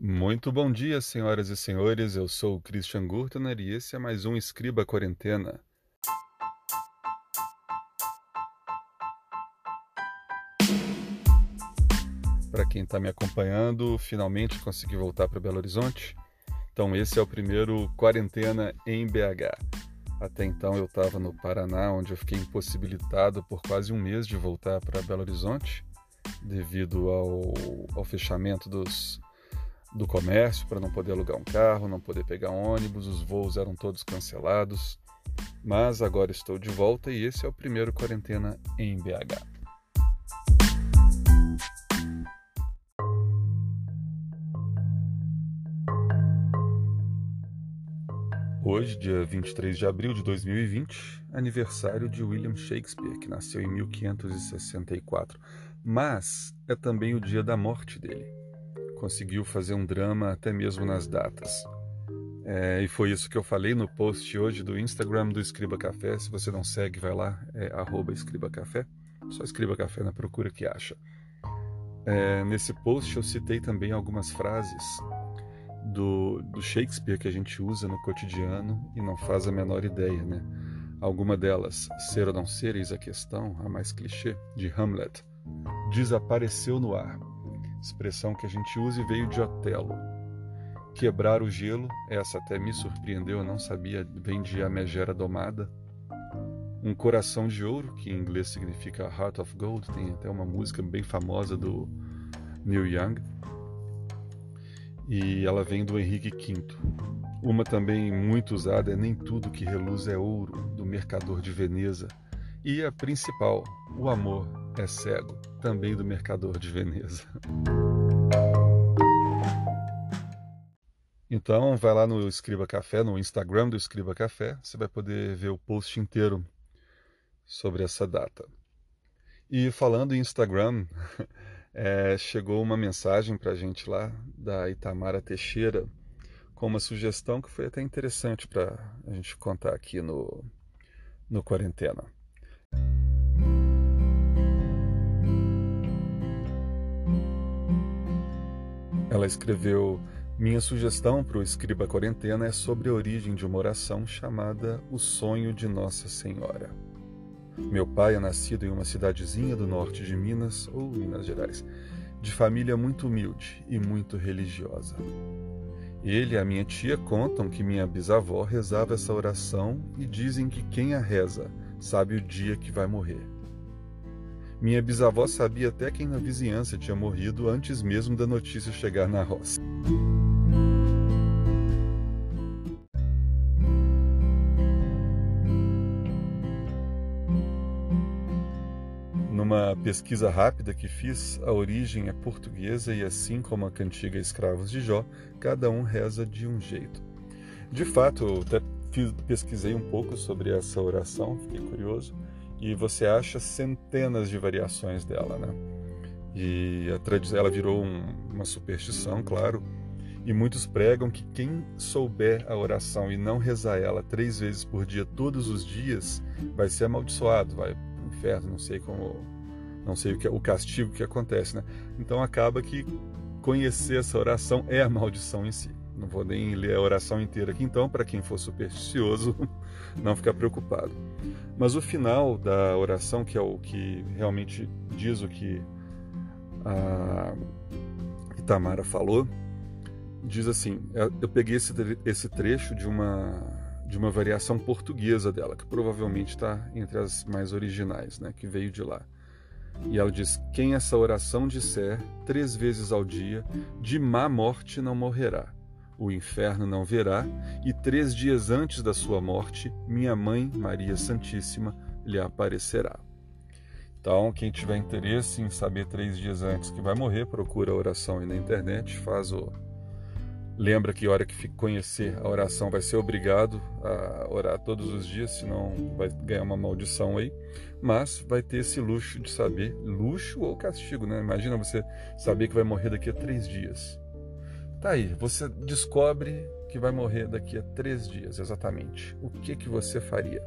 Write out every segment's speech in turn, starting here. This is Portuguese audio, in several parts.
Muito bom dia, senhoras e senhores. Eu sou o Christian Gurtner e esse é mais um Escriba Quarentena. Para quem está me acompanhando, finalmente consegui voltar para Belo Horizonte. Então, esse é o primeiro Quarentena em BH. Até então, eu estava no Paraná, onde eu fiquei impossibilitado por quase um mês de voltar para Belo Horizonte, devido ao, ao fechamento dos do comércio para não poder alugar um carro, não poder pegar ônibus, os voos eram todos cancelados. Mas agora estou de volta e esse é o primeiro quarentena em BH. Hoje, dia 23 de abril de 2020, aniversário de William Shakespeare, que nasceu em 1564, mas é também o dia da morte dele conseguiu fazer um drama até mesmo nas datas. É, e foi isso que eu falei no post hoje do Instagram do Escriba Café. Se você não segue, vai lá, é Escriba Café. Só Escriba Café na procura que acha. É, nesse post eu citei também algumas frases do, do, Shakespeare que a gente usa no cotidiano e não faz a menor ideia, né? Alguma delas, ser ou não ser, eis a questão, a mais clichê, de Hamlet, desapareceu no ar expressão que a gente usa e veio de Otelo. Quebrar o gelo, essa até me surpreendeu, eu não sabia, vem de A Megera Domada. Um coração de ouro, que em inglês significa Heart of Gold, tem até uma música bem famosa do Neil Young. E ela vem do Henrique V. Uma também muito usada é Nem Tudo que Reluz é Ouro, do Mercador de Veneza. E a principal, O Amor é Cego, também do Mercador de Veneza. Então, vai lá no Escriba Café, no Instagram do Escriba Café, você vai poder ver o post inteiro sobre essa data. E falando em Instagram, é, chegou uma mensagem para a gente lá da Itamara Teixeira com uma sugestão que foi até interessante para a gente contar aqui no, no Quarentena. Ela escreveu: Minha sugestão para o Escriba Quarentena é sobre a origem de uma oração chamada O Sonho de Nossa Senhora. Meu pai é nascido em uma cidadezinha do norte de Minas, ou Minas Gerais, de família muito humilde e muito religiosa. Ele e a minha tia contam que minha bisavó rezava essa oração e dizem que quem a reza sabe o dia que vai morrer. Minha bisavó sabia até quem na vizinhança tinha morrido antes mesmo da notícia chegar na roça. Numa pesquisa rápida que fiz, a origem é portuguesa e, assim como a cantiga Escravos de Jó, cada um reza de um jeito. De fato, eu até pesquisei um pouco sobre essa oração, fiquei curioso e você acha centenas de variações dela, né? E a tradição, ela virou um, uma superstição, claro, e muitos pregam que quem souber a oração e não rezar ela três vezes por dia, todos os dias, vai ser amaldiçoado, vai para o inferno, não sei como, não sei o que o castigo que acontece, né? Então acaba que conhecer essa oração é a maldição em si. Não vou nem ler a oração inteira aqui, então, para quem for supersticioso, não ficar preocupado. Mas o final da oração, que é o que realmente diz o que a Itamara falou, diz assim: é, eu peguei esse, trecho de uma de uma variação portuguesa dela, que provavelmente está entre as mais originais, né, que veio de lá. E ela diz: Quem essa oração disser três vezes ao dia, de má morte não morrerá o inferno não verá, e três dias antes da sua morte, minha mãe, Maria Santíssima, lhe aparecerá. Então, quem tiver interesse em saber três dias antes que vai morrer, procura a oração aí na internet, faz o. Lembra que hora que conhecer a oração vai ser obrigado a orar todos os dias, senão vai ganhar uma maldição aí. Mas vai ter esse luxo de saber, luxo ou castigo, né? Imagina você saber que vai morrer daqui a três dias. Tá aí, você descobre que vai morrer daqui a três dias, exatamente. O que que você faria?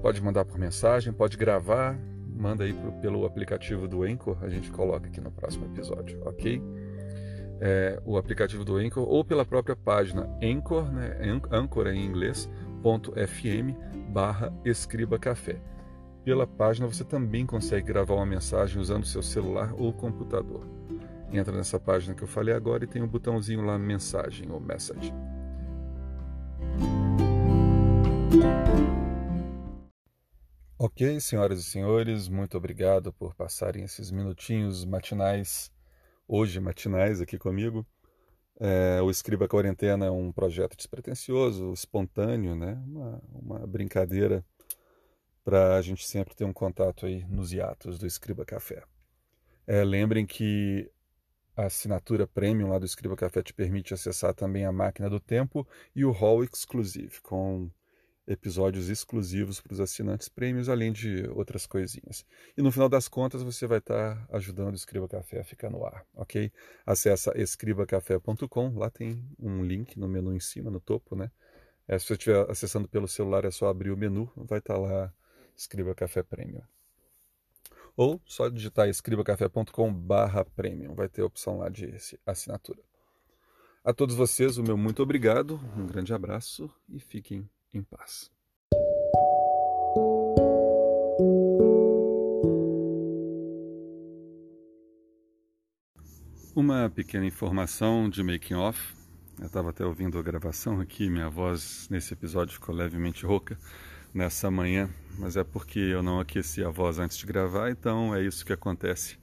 Pode mandar por mensagem, pode gravar, manda aí pro, pelo aplicativo do Anchor, a gente coloca aqui no próximo episódio, ok? é, o aplicativo do Anchor ou pela própria página Anchor, né, Anchor em inglês, .fm barra Escriba Café. Pela página você também consegue gravar uma mensagem usando seu celular ou computador. Entra nessa página que eu falei agora e tem um botãozinho lá mensagem ou message. Ok, senhoras e senhores, muito obrigado por passarem esses minutinhos matinais, hoje matinais aqui comigo. É, o Escriba Quarentena é um projeto despretensioso, espontâneo, né? uma, uma brincadeira para a gente sempre ter um contato aí nos hiatos do Escriba Café. É, lembrem que a assinatura premium lá do Escriba Café te permite acessar também a máquina do tempo e o Hall Exclusive, com episódios exclusivos para os assinantes prêmios, além de outras coisinhas. E no final das contas, você vai estar ajudando o Escriba Café a ficar no ar, ok? Acesse escribacafé.com, lá tem um link no menu em cima, no topo, né? É, se você estiver acessando pelo celular, é só abrir o menu, vai estar lá Escriba Café Premium. Ou só digitar escribacafé.com barra premium, vai ter a opção lá de assinatura. A todos vocês, o meu muito obrigado, um grande abraço e fiquem em paz. Uma pequena informação de making off. Eu estava até ouvindo a gravação aqui, minha voz nesse episódio ficou levemente rouca nessa manhã, mas é porque eu não aqueci a voz antes de gravar, então é isso que acontece.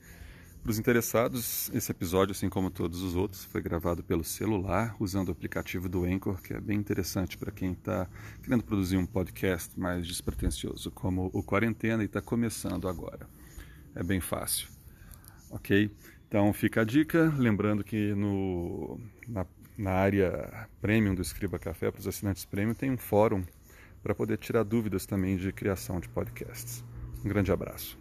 Para os interessados, esse episódio, assim como todos os outros, foi gravado pelo celular, usando o aplicativo do Anchor, que é bem interessante para quem está querendo produzir um podcast mais despretensioso, como o Quarentena, e está começando agora. É bem fácil. Ok? Então fica a dica, lembrando que no, na, na área premium do Escriba Café, para os assinantes premium, tem um fórum para poder tirar dúvidas também de criação de podcasts. Um grande abraço.